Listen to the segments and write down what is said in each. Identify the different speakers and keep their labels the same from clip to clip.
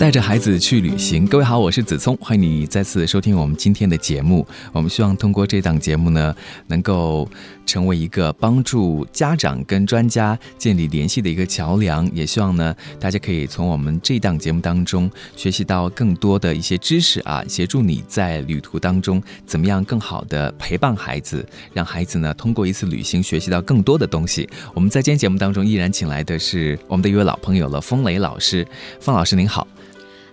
Speaker 1: 带着孩子去旅行，各位好，我是子聪，欢迎你再次收听我们今天的节目。我们希望通过这档节目呢，能够成为一个帮助家长跟专家建立联系的一个桥梁。也希望呢，大家可以从我们这档节目当中学习到更多的一些知识啊，协助你在旅途当中怎么样更好的陪伴孩子，让孩子呢通过一次旅行学习到更多的东西。我们在今天节目当中依然请来的是我们的一位老朋友了，风雷老师。风老师您好。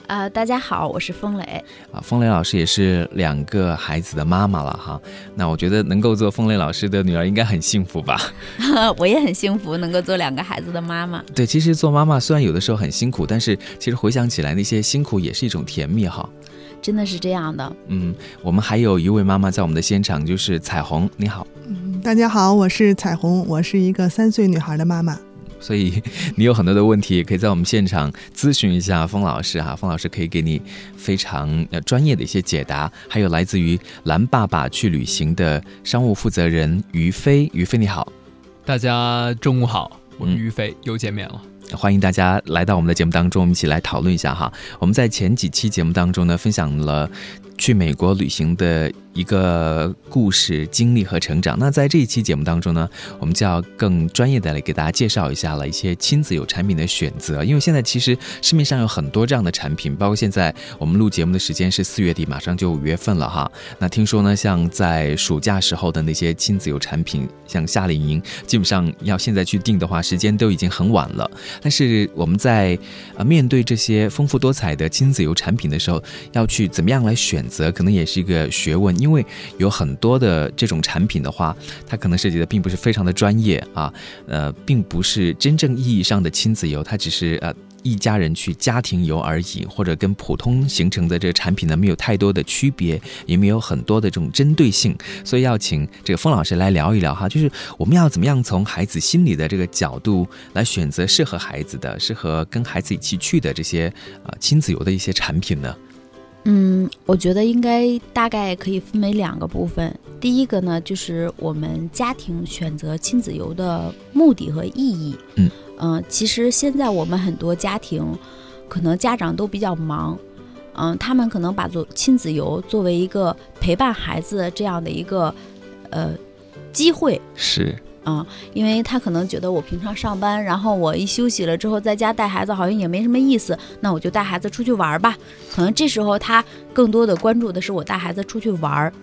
Speaker 2: 啊，大家好，我是风雷。
Speaker 1: 啊，风雷老师也是两个孩子的妈妈了哈。那我觉得能够做风雷老师的女儿应该很幸福吧？
Speaker 2: 我也很幸福，能够做两个孩子的妈妈。
Speaker 1: 对，其实做妈妈虽然有的时候很辛苦，但是其实回想起来，那些辛苦也是一种甜蜜哈。
Speaker 2: 真的是这样的。
Speaker 1: 嗯，我们还有一位妈妈在我们的现场，就是彩虹。你好。
Speaker 3: 嗯，大家好，我是彩虹，我是一个三岁女孩的妈妈。
Speaker 1: 所以你有很多的问题，也可以在我们现场咨询一下封老师哈，封老师可以给你非常呃专业的一些解答。还有来自于蓝爸爸去旅行的商务负责人于飞，于飞你好，
Speaker 4: 大家中午好，我们于飞，又见面了，
Speaker 1: 欢迎大家来到我们的节目当中，我们一起来讨论一下哈。我们在前几期节目当中呢，分享了去美国旅行的。一个故事经历和成长。那在这一期节目当中呢，我们就要更专业的来给大家介绍一下了一些亲子有产品的选择。因为现在其实市面上有很多这样的产品，包括现在我们录节目的时间是四月底，马上就五月份了哈。那听说呢，像在暑假时候的那些亲子有产品，像夏令营，基本上要现在去订的话，时间都已经很晚了。但是我们在呃面对这些丰富多彩的亲子游产品的时候，要去怎么样来选择，可能也是一个学问。因为有很多的这种产品的话，它可能涉及的并不是非常的专业啊，呃，并不是真正意义上的亲子游，它只是呃一家人去家庭游而已，或者跟普通形成的这个产品呢没有太多的区别，也没有很多的这种针对性，所以要请这个风老师来聊一聊哈，就是我们要怎么样从孩子心理的这个角度来选择适合孩子的、适合跟孩子一起去的这些啊亲子游的一些产品呢？
Speaker 2: 嗯，我觉得应该大概可以分为两个部分。第一个呢，就是我们家庭选择亲子游的目的和意义。
Speaker 1: 嗯
Speaker 2: 嗯，其实现在我们很多家庭，可能家长都比较忙，嗯，他们可能把做亲子游作为一个陪伴孩子这样的一个呃机会。
Speaker 1: 是。
Speaker 2: 啊，因为他可能觉得我平常上班，然后我一休息了之后在家带孩子，好像也没什么意思，那我就带孩子出去玩吧。可能这时候他更多的关注的是我带孩子出去玩儿。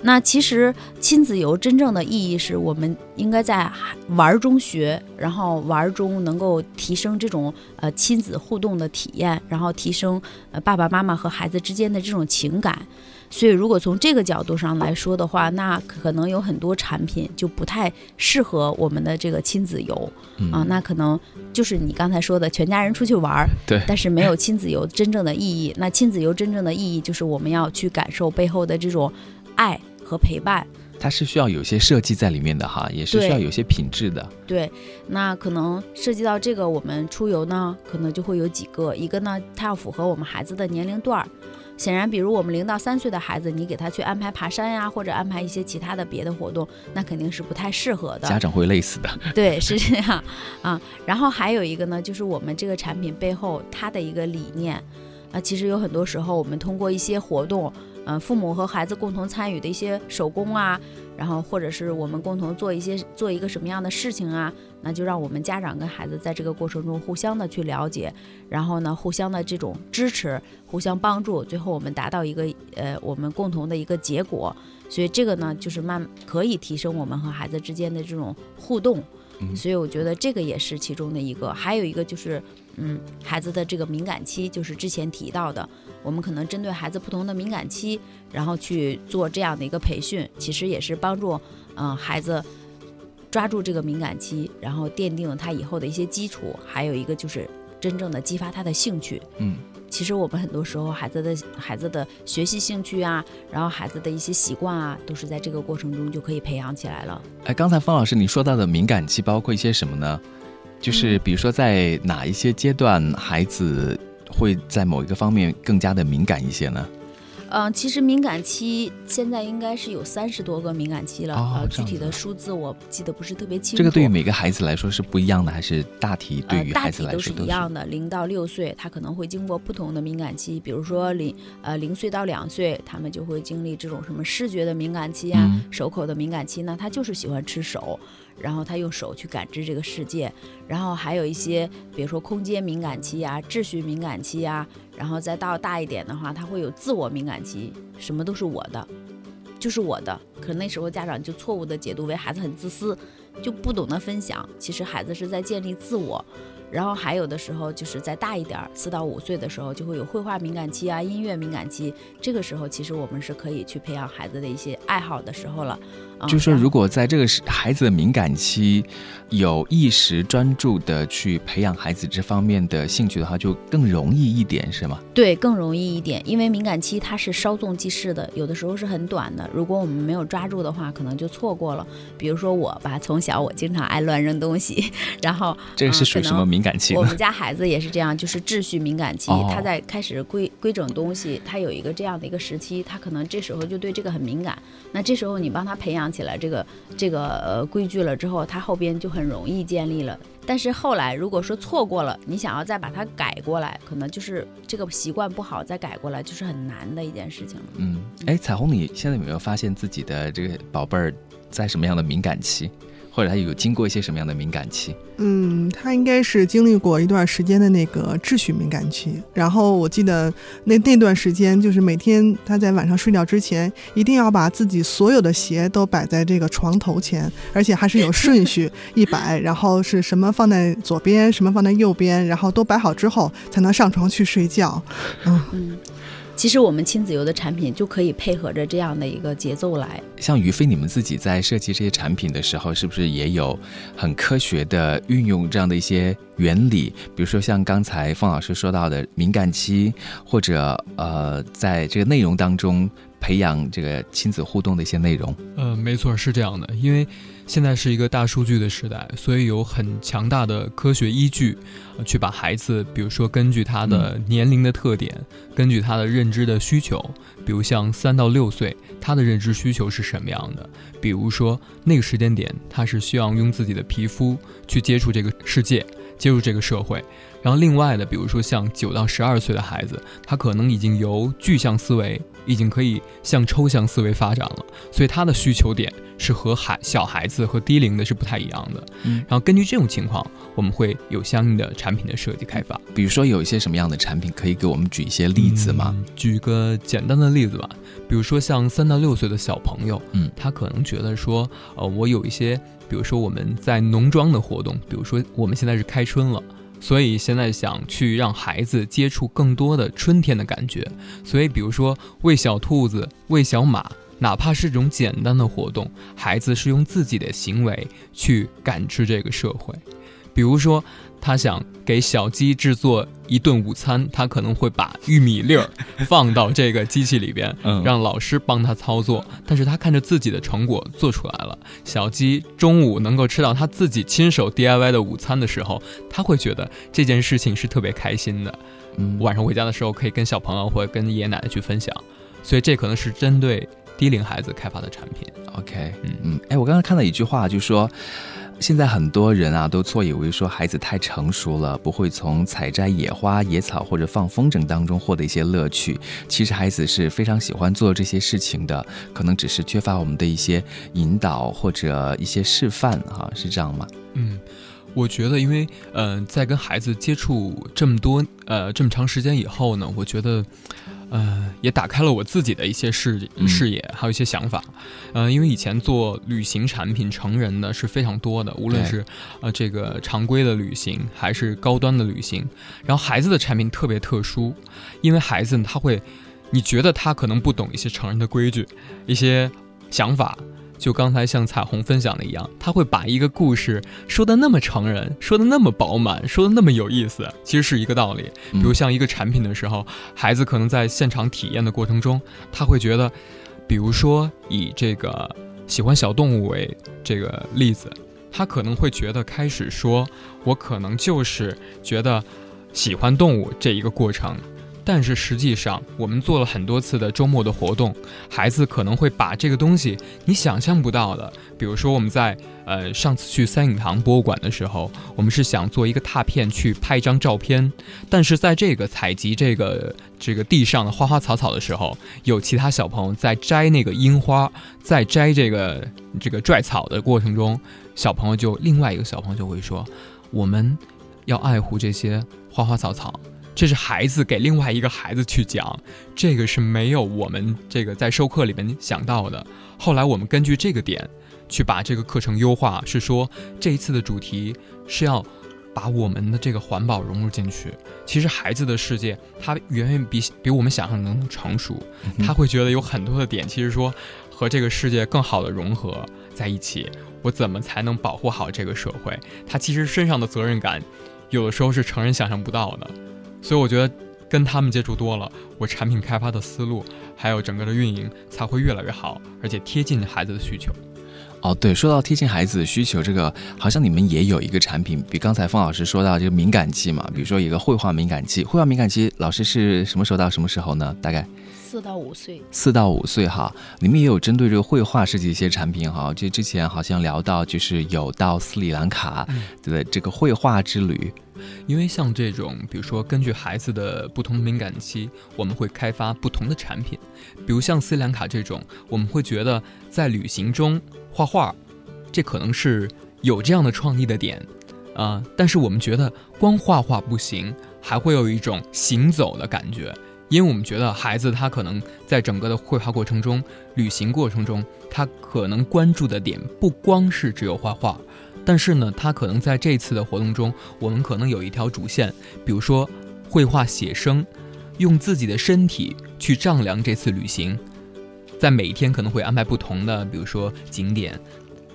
Speaker 2: 那其实亲子游真正的意义是我们应该在玩中学，然后玩中能够提升这种呃亲子互动的体验，然后提升呃爸爸妈妈和孩子之间的这种情感。所以，如果从这个角度上来说的话，那可能有很多产品就不太适合我们的这个亲子游啊。那可能就是你刚才说的，全家人出去玩儿，
Speaker 1: 对，
Speaker 2: 但是没有亲子游真正的意义。那亲子游真正的意义就是我们要去感受背后的这种爱和陪伴。
Speaker 1: 它是需要有些设计在里面的哈，也是需要有些品质的。
Speaker 2: 对，那可能涉及到这个，我们出游呢，可能就会有几个，一个呢，它要符合我们孩子的年龄段儿。显然，比如我们零到三岁的孩子，你给他去安排爬山呀，或者安排一些其他的别的活动，那肯定是不太适合的。
Speaker 1: 家长会累死的。
Speaker 2: 对，是这样啊。然后还有一个呢，就是我们这个产品背后它的一个理念啊，其实有很多时候我们通过一些活动。嗯，父母和孩子共同参与的一些手工啊，然后或者是我们共同做一些做一个什么样的事情啊，那就让我们家长跟孩子在这个过程中互相的去了解，然后呢，互相的这种支持，互相帮助，最后我们达到一个呃我们共同的一个结果。所以这个呢，就是慢可以提升我们和孩子之间的这种互动。所以我觉得这个也是其中的一个，还有一个就是，嗯，孩子的这个敏感期，就是之前提到的，我们可能针对孩子不同的敏感期，然后去做这样的一个培训，其实也是帮助，嗯，孩子抓住这个敏感期，然后奠定他以后的一些基础。还有一个就是真正的激发他的兴趣。
Speaker 1: 嗯，
Speaker 2: 其实我们很多时候孩子的孩子的学习兴趣啊，然后孩子的一些习惯啊，都是在这个过程中就可以培养起来了。
Speaker 1: 哎，刚才方老师你说到的敏感期包括一些什么呢？就是比如说在哪一些阶段，孩子会在某一个方面更加的敏感一些呢？
Speaker 2: 嗯，其实敏感期现在应该是有三十多个敏感期了，
Speaker 1: 哦
Speaker 2: 呃，具体的数字我记得不是特别清楚。
Speaker 1: 这个对于每个孩子来说是不一样的，还是大体对于孩子
Speaker 2: 来说都是一样的，零到六岁，他可能会经过不同的敏感期，比如说零呃零岁到两岁，他们就会经历这种什么视觉的敏感期啊，
Speaker 1: 嗯
Speaker 2: 手口的敏感期呢，他就是喜欢吃手，然后他用手去感知这个世界，然后还有一些比如说空间敏感期呀、秩序敏感期呀，然后再到大一点的话，他会有自我敏感期，什么都是我的。就是我的，可那时候家长就错误的解读为孩子很自私，就不懂得分享。其实孩子是在建立自我，然后还有的时候就是再大一点儿，四到五岁的时候就会有绘画敏感期啊、音乐敏感期。这个时候其实我们是可以去培养孩子的一些爱好的时候了。啊
Speaker 1: 就是说，如果在这个时孩子的敏感期有意识专注的去培养孩子这方面的兴趣的话，就更容易一点，是吗？
Speaker 2: 对，更容易一点，因为敏感期它是稍纵即逝的，有的时候是很短的。如果我们没有抓住的话，可能就错过了。比如说我吧，从小我经常爱乱扔东西，然后
Speaker 1: 这个是属于什么敏感期？
Speaker 2: 我们家孩子也是这样，就是秩序敏感期，
Speaker 1: 哦
Speaker 2: 他在开始规规整东西，他有一个这样的一个时期，他可能这时候就对这个很敏感。那这时候你帮他培养起来这个这个呃规矩了之后，他后边就很容易建立了。但是后来如果说错过了，你想要再把它改过来，可能就是这个习惯不好，再改过来就是很难的一件事情了。
Speaker 1: 嗯，哎，彩虹，你现在有没有发现自己的这个宝贝儿在什么样的敏感期，或者他有经过一些什么样的敏感期？
Speaker 3: 嗯，他应该是经历过一段时间的那个秩序敏感期，然后我记得那那段时间，就是每天他在晚上睡觉之前，一定要把自己所有的鞋都摆在这个床头前，而且还是有顺序 一摆，然后是什么放在左边，什么放在右边，然后都摆好之后才能上床去睡觉。嗯，
Speaker 2: 嗯，其实我们亲子游的产品就可以配合着这样的一个节奏来。
Speaker 1: 像于飞，你们自己在设计这些产品的时候，是不是也有很科学的运用这样的一些原理？比如说像刚才方老师说到的敏感期，或者呃，在这个内容当中培养这个亲子互动的一些内容。
Speaker 4: 呃，没错，是这样的，因为现在是一个大数据的时代，所以有很强大的科学依据，呃、去把孩子，比如说根据他的年龄的特点，根据他的认知的需求，比如像三到六岁，他的认知需求是什么样的？比如说那个时间点，他是需要用自己的皮肤去接触这个世界，接触这个社会。然后另外的，比如说像九到十二岁的孩子，他可能已经由具象思维已经可以向抽象思维发展了，所以他的需求点是和孩小孩子和低龄的是不太一样的。
Speaker 1: 嗯
Speaker 4: 然后根据这种情况，我们会有相应的产品的设计开发。
Speaker 1: 比如说有一些什么样的产品，可以给我们举一些例子吗？
Speaker 4: 嗯举个简单的例子吧，比如说像三到六岁的小朋友，
Speaker 1: 嗯
Speaker 4: 他可能觉得说，呃，我有一些，比如说我们在农庄的活动，比如说我们现在是开春了。所以现在想去让孩子接触更多的春天的感觉，所以比如说喂小兔子、喂小马，哪怕是这种简单的活动，孩子是用自己的行为去感知这个社会。比如说，他想给小鸡制作一顿午餐，他可能会把玉米粒儿放到这个机器里边，
Speaker 1: 嗯
Speaker 4: 让老师帮他操作。但是他看着自己的成果做出来了，小鸡中午能够吃到他自己亲手 DIY 的午餐的时候，他会觉得这件事情是特别开心的。
Speaker 1: 嗯
Speaker 4: 晚上回家的时候可以跟小朋友或者跟爷爷奶奶去分享，所以这可能是针对低龄孩子开发的产品。
Speaker 1: OK，
Speaker 4: 嗯
Speaker 1: 嗯，哎，我刚刚看到一句话，就说现在很多人啊都错以为说孩子太成熟了，不会从采摘野花、野草或者放风筝当中获得一些乐趣。其实孩子是非常喜欢做这些事情的，可能只是缺乏我们的一些引导或者一些示范，哈、是这样吗？
Speaker 4: 嗯，我觉得，因为呃，在跟孩子接触这么多呃这么长时间以后呢，我觉得。呃，也打开了我自己的一些视
Speaker 1: 嗯
Speaker 4: 视野，还有一些想法。呃，因为以前做旅行产品成人的是非常多的，无论是呃这个常规的旅行，还是高端的旅行。然后孩子的产品特别特殊，因为孩子他会，你觉得他可能不懂一些成人的规矩，一些想法，就刚才像彩虹分享的一样，他会把一个故事说的那么成人，说的那么饱满，说的那么有意思，其实是一个道理。比如像一个产品的时候，孩子可能在现场体验的过程中，他会觉得，比如说以这个喜欢小动物为这个例子，他可能会觉得开始说，我可能就是觉得喜欢动物这一个过程。但是实际上，我们做了很多次的周末的活动，孩子可能会把这个东西你想象不到的，比如说我们在呃上次去三影堂博物馆的时候，我们是想做一个拓片去拍一张照片，但是在这个采集这个这个地上的花花草草的时候，有其他小朋友在摘那个樱花，在摘这个这个拽草的过程中，小朋友就另外一个小朋友就会说，我们要爱护这些花花草草。这是孩子给另外一个孩子去讲，这个是没有我们这个在授课里面想到的。后来我们根据这个点，去把这个课程优化，是说这一次的主题是要把我们的这个环保融入进去。其实孩子的世界，他远远比比我们想象的能成熟，他会觉得有很多的点，其实说和这个世界更好的融合在一起。我怎么才能保护好这个社会？他其实身上的责任感，有的时候是成人想象不到的。所以我觉得跟他们接触多了，我产品开发的思路还有整个的运营才会越来越好，而且贴近孩子的需求。
Speaker 1: 哦，对，说到贴近孩子的需求，这个好像你们也有一个产品，比刚才方老师说到这个敏感期嘛，比如说一个绘画敏感期，绘画敏感期老师是什么时候到什么时候呢？大概
Speaker 2: 四到五岁。
Speaker 1: 四到五岁哈，你们也有针对这个绘画设计一些产品哈，就之前好像聊到就是有到斯里兰卡的这个绘画之旅。
Speaker 4: 因为像这种，比如说根据孩子的不同敏感期，我们会开发不同的产品。比如像斯里兰卡这种，我们会觉得在旅行中画画，这可能是有这样的创意的点啊。但是我们觉得光画画不行，还会有一种行走的感觉。因为我们觉得孩子他可能在整个的绘画过程中、旅行过程中，他可能关注的点不光是只有画画。但是呢，他可能在这次的活动中，我们可能有一条主线，比如说绘画写生，用自己的身体去丈量这次旅行，在每一天可能会安排不同的，比如说景点，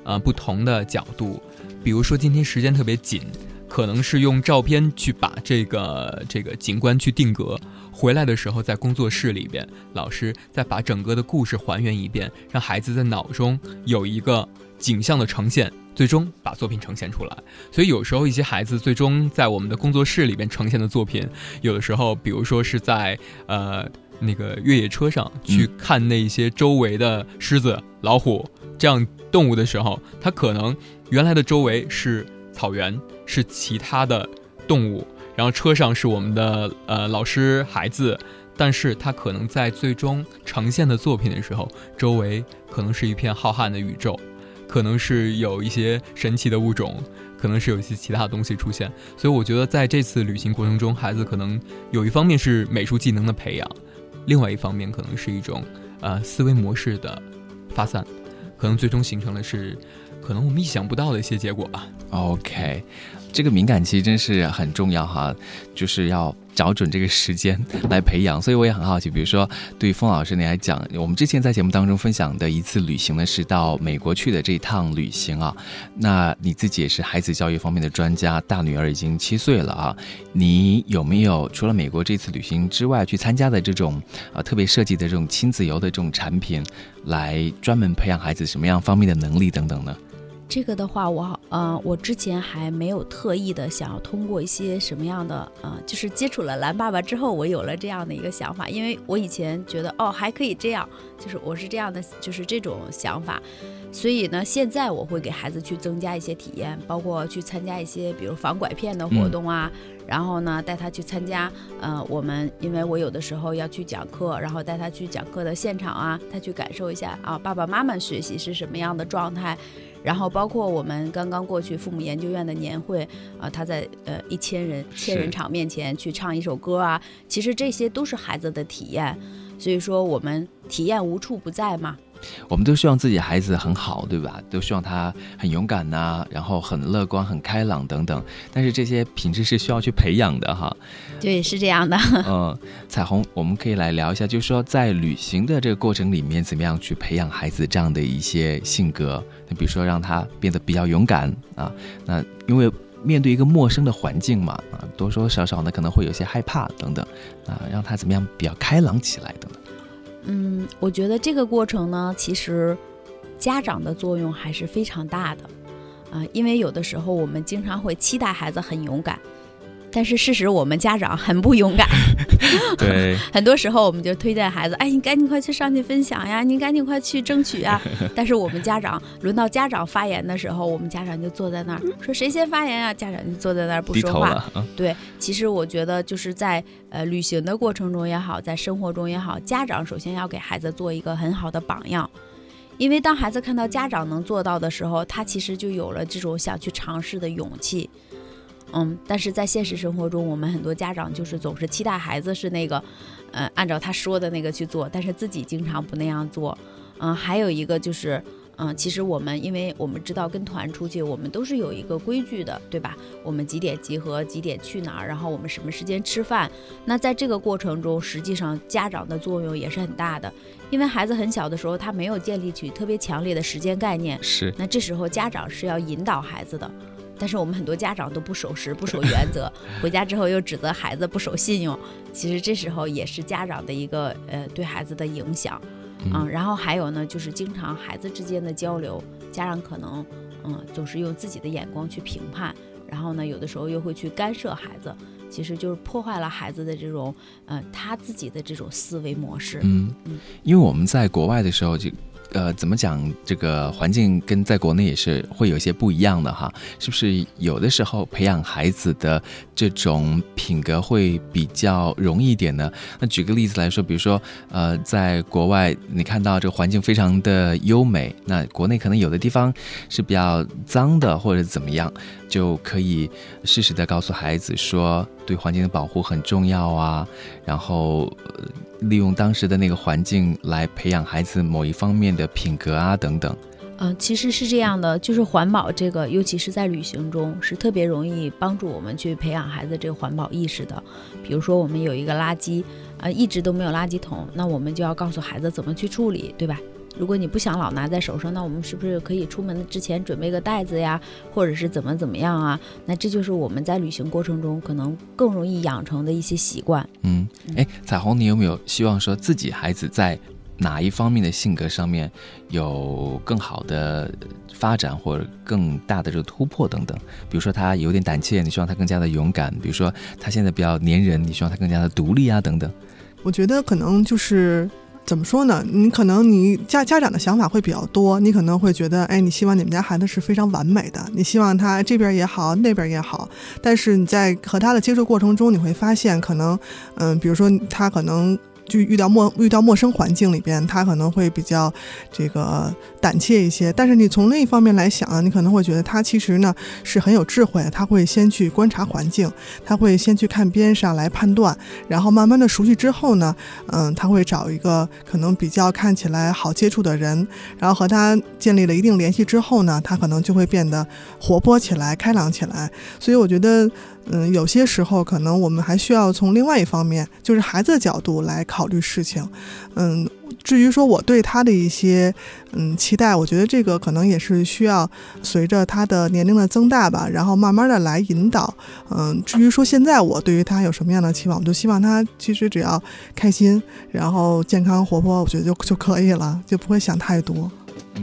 Speaker 4: 呃，不同的角度，比如说今天时间特别紧，可能是用照片去把这个这个景观去定格，回来的时候在工作室里边，老师再把整个的故事还原一遍，让孩子在脑中有一个景象的呈现。最终把作品呈现出来，所以有时候一些孩子最终在我们的工作室里边呈现的作品，有的时候，比如说是在呃那个越野车上去看那些周围的狮子、老虎这样动物的时候，它可能原来的周围是草原，是其他的动物，然后车上是我们的呃老师、孩子，但是它可能在最终呈现的作品的时候，周围可能是一片浩瀚的宇宙。可能是有一些神奇的物种，可能是有一些其他的东西出现，所以我觉得在这次旅行过程中，孩子可能有一方面是美术技能的培养，另外一方面可能是一种呃思维模式的发散，可能最终形成的是可能我们意想不到的一些结果吧。
Speaker 1: OK，这个敏感期真是很重要哈，就是要。找准这个时间来培养，所以我也很好奇。比如说，对于风老师你来讲，我们之前在节目当中分享的一次旅行呢，是到美国去的这一趟旅行啊。那你自己也是孩子教育方面的专家，大女儿已经七岁了啊。你有没有除了美国这次旅行之外，去参加的这种啊特别设计的这种亲子游的这种产品，来专门培养孩子什么样方面的能力等等呢？
Speaker 2: 这个的话，我呃，我之前还没有特意的想要通过一些什么样的呃，就是接触了蓝爸爸之后，我有了这样的一个想法，因为我以前觉得哦还可以这样，就是我是这样的，就是这种想法，所以呢，现在我会给孩子去增加一些体验，包括去参加一些比如防拐骗的活动啊，然后呢带他去参加呃，我们因为我有的时候要去讲课，然后带他去讲课的现场啊，他去感受一下啊爸爸妈妈学习是什么样的状态。然后包括我们刚刚过去父母研究院的年会啊，他在呃一千人千人场面前去唱一首歌啊，其实这些都是孩子的体验，所以说我们体验无处不在嘛，
Speaker 1: 我们都希望自己孩子很好，对吧？都希望他很勇敢呐、然后很乐观、很开朗等等。但是这些品质是需要去培养的哈。
Speaker 2: 对，是这样的。
Speaker 1: 嗯，彩虹，我们可以来聊一下，就是说在旅行的这个过程里面，怎么样去培养孩子这样的一些性格？那比如说让他变得比较勇敢啊，那因为面对一个陌生的环境嘛，啊，多多少少呢可能会有些害怕等等，啊，让他怎么样比较开朗起来等等。
Speaker 2: 嗯，我觉得这个过程呢，其实家长的作用还是非常大的。啊、因为有的时候我们经常会期待孩子很勇敢，但是事实我们家长很不勇敢。
Speaker 1: 对，
Speaker 2: 很多时候我们就推荐孩子，哎，你赶紧快去上去分享呀，你赶紧快去争取呀。但是我们家长轮到家长发言的时候，我们家长就坐在那儿说谁先发言啊？家长就坐在那儿不说话。
Speaker 1: 啊。
Speaker 2: 对，其实我觉得就是在呃旅行的过程中也好，在生活中也好，家长首先要给孩子做一个很好的榜样，因为当孩子看到家长能做到的时候，他其实就有了这种想去尝试的勇气。嗯，但是在现实生活中，我们很多家长就是总是期待孩子是那个，呃，按照他说的那个去做，但是自己经常不那样做。嗯，还有一个就是，嗯，其实我们因为我们知道跟团出去，我们都是有一个规矩的，对吧？我们几点集合，几点去哪儿，然后我们什么时间吃饭。那在这个过程中，实际上家长的作用也是很大的，因为孩子很小的时候，他没有建立起特别强烈的时间概念，
Speaker 1: 是，
Speaker 2: 那这时候家长是要引导孩子的。但是我们很多家长都不守时、不守原则，回家之后又指责孩子不守信用。其实这时候也是家长的一个呃对孩子的影响。嗯，然后还有呢，就是经常孩子之间的交流，家长可能嗯总是用自己的眼光去评判，然后呢有的时候又会去干涉孩子，其实就是破坏了孩子的这种呃他自己的这种思维模式。
Speaker 1: 嗯
Speaker 2: 嗯，
Speaker 1: 因为我们在国外的时候就。呃，怎么讲？这个环境跟在国内也是会有些不一样的哈，是不是？有的时候培养孩子的这种品格会比较容易一点呢？那举个例子来说，比如说，呃，在国外你看到这个环境非常的优美，那国内可能有的地方是比较脏的，或者怎么样，就可以适时的告诉孩子说，对环境的保护很重要啊，然后。呃利用当时的那个环境来培养孩子某一方面的品格啊等等。
Speaker 2: 嗯、其实是这样的，就是环保这个，尤其是在旅行中，是特别容易帮助我们去培养孩子这个环保意识的。比如说，我们有一个垃圾，啊、一直都没有垃圾桶，那我们就要告诉孩子怎么去处理，对吧？如果你不想老拿在手上，那我们是不是可以出门之前准备个袋子呀，或者是怎么怎么样啊？那这就是我们在旅行过程中可能更容易养成的一些习惯。
Speaker 1: 嗯，哎，彩虹，你有没有希望说自己孩子在哪一方面的性格上面有更好的发展，或者更大的这个突破等等？比如说他有点胆怯，你希望他更加的勇敢；比如说他现在比较粘人，你希望他更加的独立啊等等。
Speaker 3: 我觉得可能就是怎么说呢？你可能你家家长的想法会比较多，你可能会觉得，哎，你希望你们家孩子是非常完美的，你希望他这边也好，那边也好。但是你在和他的接触过程中，你会发现，可能，嗯，比如说他可能。就遇到陌遇到陌生环境里边，他可能会比较这个胆怯一些。但是你从另一方面来想啊，你可能会觉得他其实呢是很有智慧，他会先去观察环境，他会先去看边上来判断，然后慢慢的熟悉之后呢，嗯，他会找一个可能比较看起来好接触的人，然后和他建立了一定联系之后呢，他可能就会变得活泼起来、开朗起来。所以我觉得，嗯，有些时候可能我们还需要从另外一方面，就是孩子的角度来考虑事情。嗯，至于说我对他的一些嗯期待，我觉得这个可能也是需要随着他的年龄的增大吧，然后慢慢的来引导。嗯，至于说现在我对于他有什么样的期望，我就希望他其实只要开心，然后健康活泼，我觉得就就可以了，就不会想太多。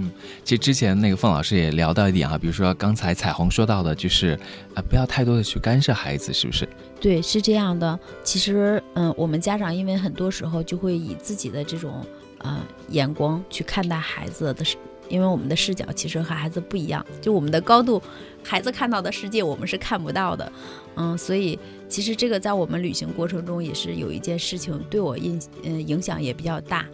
Speaker 1: 嗯其实之前那个凤老师也聊到一点啊，比如说刚才彩虹说到的，就是呃不要太多的去干涉孩子，是不是？
Speaker 2: 对，是这样的。其实，嗯，我们家长因为很多时候就会以自己的这种呃眼光去看待孩子的视，因为我们的视角其实和孩子不一样，就我们的高度，孩子看到的世界我们是看不到的。嗯，所以其实这个在我们旅行过程中也是有一件事情对我印嗯影响也比较大。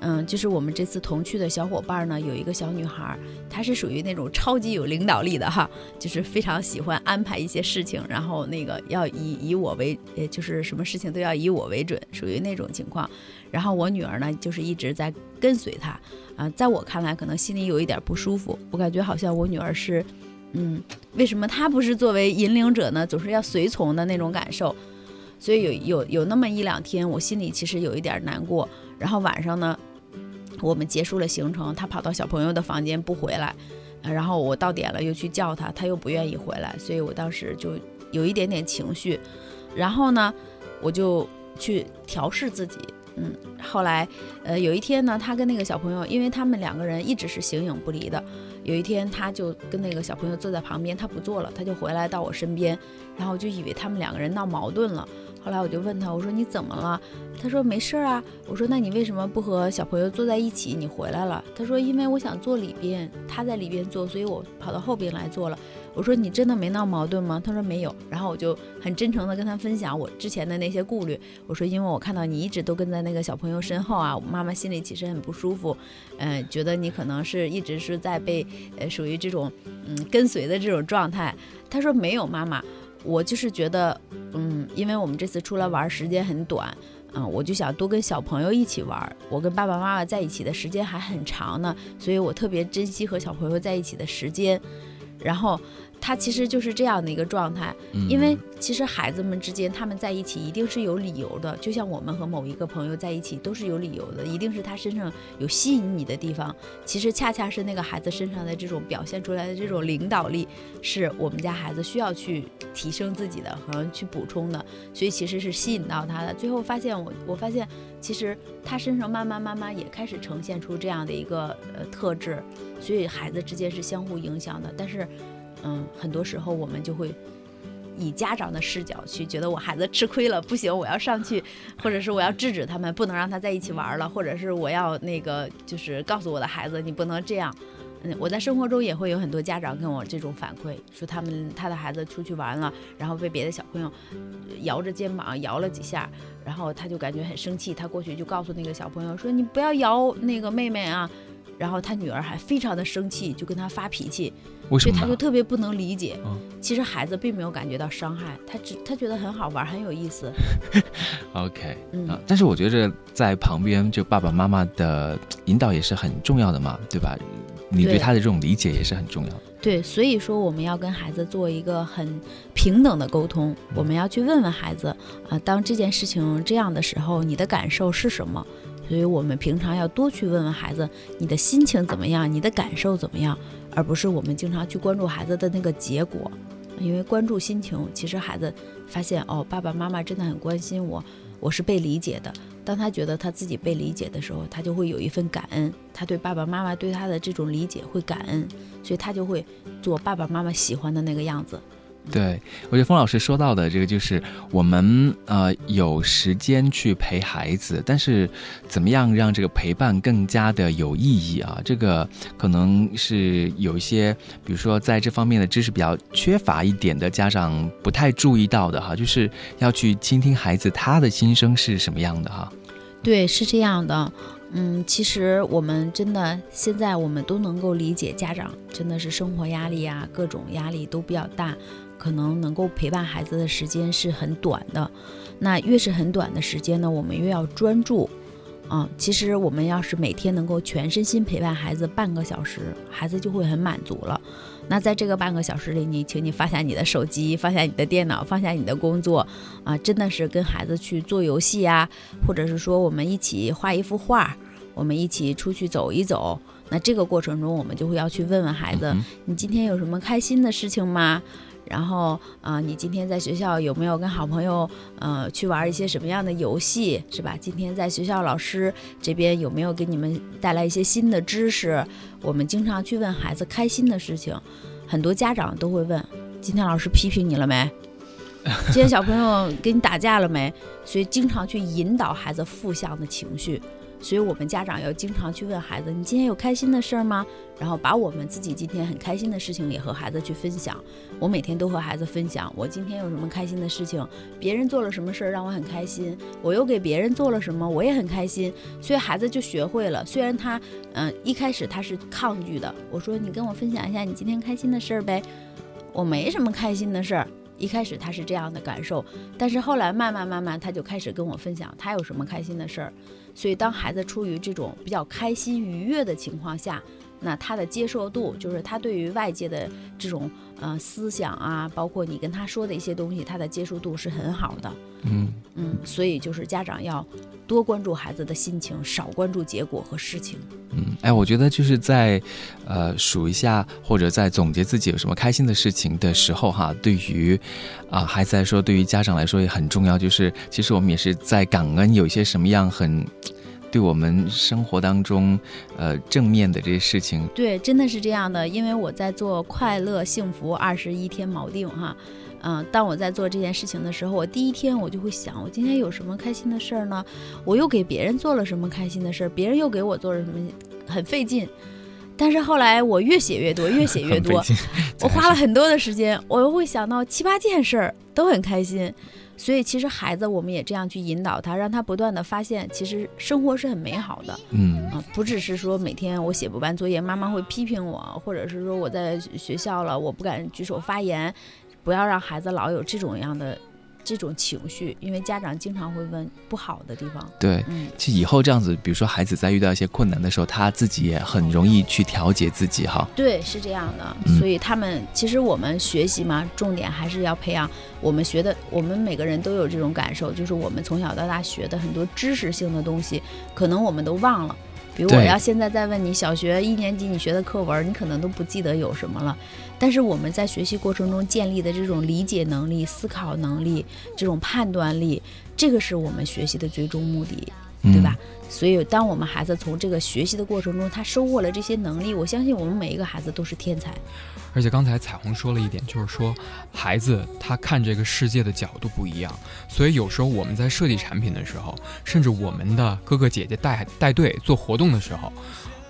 Speaker 2: 嗯，就是我们这次同去的小伙伴呢，有一个小女孩，她是属于那种超级有领导力的哈，就是非常喜欢安排一些事情，然后那个要以以我为，呃，就是什么事情都要以我为准，属于那种情况。然后我女儿呢，就是一直在跟随她，啊，在我看来可能心里有一点不舒服，我感觉好像我女儿是，嗯，为什么她不是作为引领者呢？总是要随从的那种感受，所以有有有那么一两天，我心里其实有一点难过。然后晚上呢？我们结束了行程，他跑到小朋友的房间不回来，然后我到点了又去叫他，他又不愿意回来，所以我当时就有一点点情绪，然后呢，我就去调试自己，嗯，后来，呃，有一天呢，他跟那个小朋友，因为他们两个人一直是形影不离的，有一天他就跟那个小朋友坐在旁边，他不坐了，他就回来到我身边，然后我就以为他们两个人闹矛盾了。后来我就问他，我说你怎么了？他说没事儿啊。我说那你为什么不和小朋友坐在一起？你回来了？他说因为我想坐里边，他在里边坐，所以我跑到后边来坐了。我说你真的没闹矛盾吗？他说没有。然后我就很真诚的跟他分享我之前的那些顾虑。我说因为我看到你一直都跟在那个小朋友身后啊，妈妈心里其实很不舒服，嗯，觉得你可能是一直是在被呃属于这种嗯跟随的这种状态。他说没有，妈妈。我就是觉得，嗯，因为我们这次出来玩时间很短，嗯，我就想多跟小朋友一起玩。我跟爸爸妈妈在一起的时间还很长呢，所以我特别珍惜和小朋友在一起的时间，然后。他其实就是这样的一个状态，因为其实孩子们之间他们在一起一定是有理由的，就像我们和某一个朋友在一起都是有理由的，一定是他身上有吸引你的地方。其实恰恰是那个孩子身上的这种表现出来的这种领导力，是我们家孩子需要去提升自己的和去补充的，所以其实是吸引到他的。最后发现我，我发现其实他身上慢慢慢慢也开始呈现出这样的一个呃特质，所以孩子之间是相互影响的，但是。嗯，很多时候我们就会以家长的视角去觉得我孩子吃亏了，不行，我要上去，或者是我要制止他们，不能让他在一起玩了，或者是我要那个就是告诉我的孩子，你不能这样。嗯，我在生活中也会有很多家长跟我这种反馈，说他们他的孩子出去玩了，然后被别的小朋友摇着肩膀摇了几下，然后他就感觉很生气，他过去就告诉那个小朋友说：“你不要摇那个妹妹啊。”然后他女儿还非常的生气，就跟他发脾气，
Speaker 1: 所
Speaker 2: 以他就特别不能理解。其实孩子并没有感觉到伤害，他只他觉得很好玩，很有意思。
Speaker 1: OK，嗯，但是我觉着在旁边就爸爸妈妈的引导也是很重要的嘛，对吧？你对他的这种理解也是很重要的。
Speaker 2: 对，所以说我们要跟孩子做一个很平等的沟通，我们要去问问孩子啊，当这件事情这样的时候，你的感受是什么？所以我们平常要多去问问孩子，你的心情怎么样，你的感受怎么样，而不是我们经常去关注孩子的那个结果。因为关注心情，其实孩子发现哦，爸爸妈妈真的很关心我，我是被理解的。当他觉得他自己被理解的时候，他就会有一份感恩，他对爸爸妈妈对他的这种理解会感恩，所以他就会做爸爸妈妈喜欢的那个样子。
Speaker 1: 对，我觉得风老师说到的这个就是我们呃有时间去陪孩子，但是怎么样让这个陪伴更加的有意义啊？这个可能是有一些，比如说在这方面的知识比较缺乏一点的家长不太注意到的哈，就是要去倾听孩子他的心声是什么样的哈。
Speaker 2: 对，是这样的，嗯，其实我们真的现在我们都能够理解家长真的是生活压力啊，各种压力都比较大。可能能够陪伴孩子的时间是很短的，那越是很短的时间呢，我们越要专注。啊，其实我们要是每天能够全身心陪伴孩子半个小时，孩子就会很满足了。那在这个半个小时里，你请你放下你的手机，放下你的电脑，放下你的工作，啊，真的是跟孩子去做游戏啊，或者是说我们一起画一幅画，我们一起出去走一走。那这个过程中，我们就会要去问问孩子，你今天有什么开心的事情吗？然后啊，你今天在学校有没有跟好朋友呃去玩一些什么样的游戏，是吧？今天在学校老师这边有没有给你们带来一些新的知识？我们经常去问孩子开心的事情，很多家长都会问：今天老师批评你了没？今天小朋友跟你打架了没？所以经常去引导孩子负向的情绪。所以我们家长要经常去问孩子：“你今天有开心的事儿吗？”然后把我们自己今天很开心的事情也和孩子去分享。我每天都和孩子分享我今天有什么开心的事情，别人做了什么事儿让我很开心，我又给别人做了什么我也很开心。所以孩子就学会了。虽然他嗯一开始他是抗拒的，我说：“你跟我分享一下你今天开心的事儿呗。”我没什么开心的事儿。一开始他是这样的感受，但是后来慢慢慢慢他就开始跟我分享他有什么开心的事儿。所以，当孩子处于这种比较开心愉悦的情况下，那他的接受度，就是他对于外界的这种呃思想啊，包括你跟他说的一些东西，他的接受度是很好的。
Speaker 1: 嗯
Speaker 2: 嗯，所以就是家长要多关注孩子的心情，少关注结果和事情。
Speaker 1: 嗯，哎，我觉得就是在呃数一下或者在总结自己有什么开心的事情的时候，哈，对于啊孩子来说，对于家长来说也很重要。就是其实我们也是在感恩有一些什么样很。对我们生活当中，呃，正面的这些事情，
Speaker 2: 对，真的是这样的。因为我在做快乐幸福二十一天锚定哈，嗯，当我在做这件事情的时候，我第一天我就会想，我今天有什么开心的事儿呢？我又给别人做了什么开心的事儿？别人又给我做了什么？很费劲。但是后来我越写越多，越写越多，我花了很多的时间，我又会想到七八件事儿都很开心。所以，其实孩子，我们也这样去引导他，让他不断的发现，其实生活是很美好的。
Speaker 1: 嗯
Speaker 2: 啊，不只是说每天我写不完作业，妈妈会批评我，或者是说我在学校了，我不敢举手发言，不要让孩子老有这种样的。这种情绪，因为家长经常会问不好的地方。
Speaker 1: 对，
Speaker 2: 嗯，
Speaker 1: 其实以后这样子，比如说孩子在遇到一些困难的时候，他自己也很容易去调节自己哈。
Speaker 2: 对，是这样的。所以他们其实我们学习嘛，重点还是要培养我们学的。我们每个人都有这种感受，就是我们从小到大学的很多知识性的东西，可能我们都忘了。比如我要现在再问你，小学一年级你学的课文，你可能都不记得有什么了。但是我们在学习过程中建立的这种理解能力、思考能力、这种判断力，这个是我们学习的最终目的，对吧？所以，当我们孩子从这个学习的过程中，他收获了这些能力，我相信我们每一个孩子都是天才。
Speaker 4: 而且刚才彩虹说了一点，就是说孩子他看这个世界的角度不一样，所以有时候我们在设计产品的时候，甚至我们的哥哥姐姐带带队做活动的时候，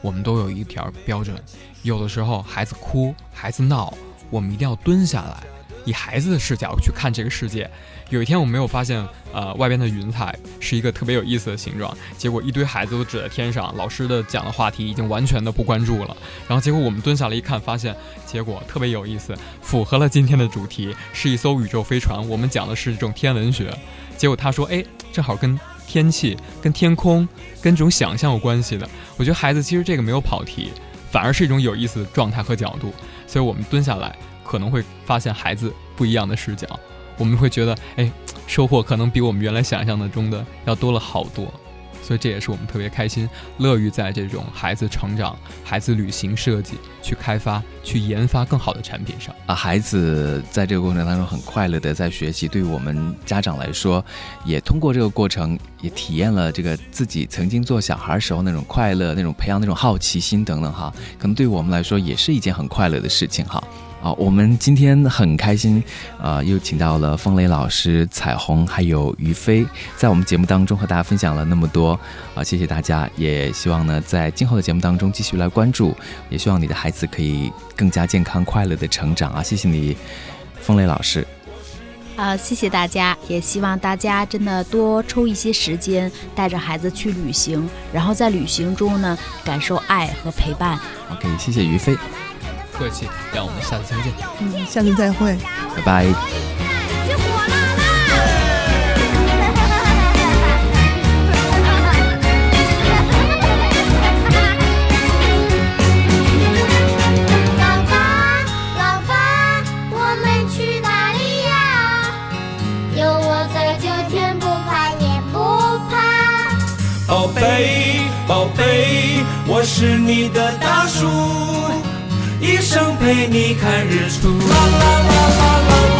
Speaker 4: 我们都有一条标准：有的时候孩子哭、孩子闹，我们一定要蹲下来，以孩子的视角去看这个世界。有一天我没有发现，呃，外边的云彩是一个特别有意思的形状。结果一堆孩子都指在天上，老师的讲的话题已经完全的不关注了。然后结果我们蹲下来一看，发现结果特别有意思，符合了今天的主题，是一艘宇宙飞船。我们讲的是这种天文学。结果他说，哎，正好跟天气、跟天空、跟这种想象有关系的。我觉得孩子其实这个没有跑题，反而是一种有意思的状态和角度。所以我们蹲下来可能会发现孩子不一样的视角。我们会觉得，哎，收获可能比我们原来想象的中的要多了好多，所以这也是我们特别开心、乐于在这种孩子成长、孩子旅行设计、去开发、去研发更好的产品上
Speaker 1: 啊。孩子在这个过程当中很快乐的在学习，对于我们家长来说，也通过这个过程也体验了这个自己曾经做小孩时候那种快乐、那种培养那种好奇心等等哈。可能对我们来说也是一件很快乐的事情哈。好，我们今天很开心，呃，又请到了风雷老师、彩虹还有于飞，在我们节目当中和大家分享了那么多，啊，谢谢大家，也希望呢在今后的节目当中继续来关注，也希望你的孩子可以更加健康快乐的成长啊！谢谢你，风雷老师。
Speaker 2: 啊，谢谢大家，也希望大家真的多抽一些时间，带着孩子去旅行，然后在旅行中呢感受爱和陪伴。
Speaker 1: OK，谢谢于飞。
Speaker 4: 客气，让我们下次相见。
Speaker 3: 嗯，下次再会，
Speaker 1: 拜拜。
Speaker 5: 宝贝，宝贝，我是你的大树。一生陪你看日出。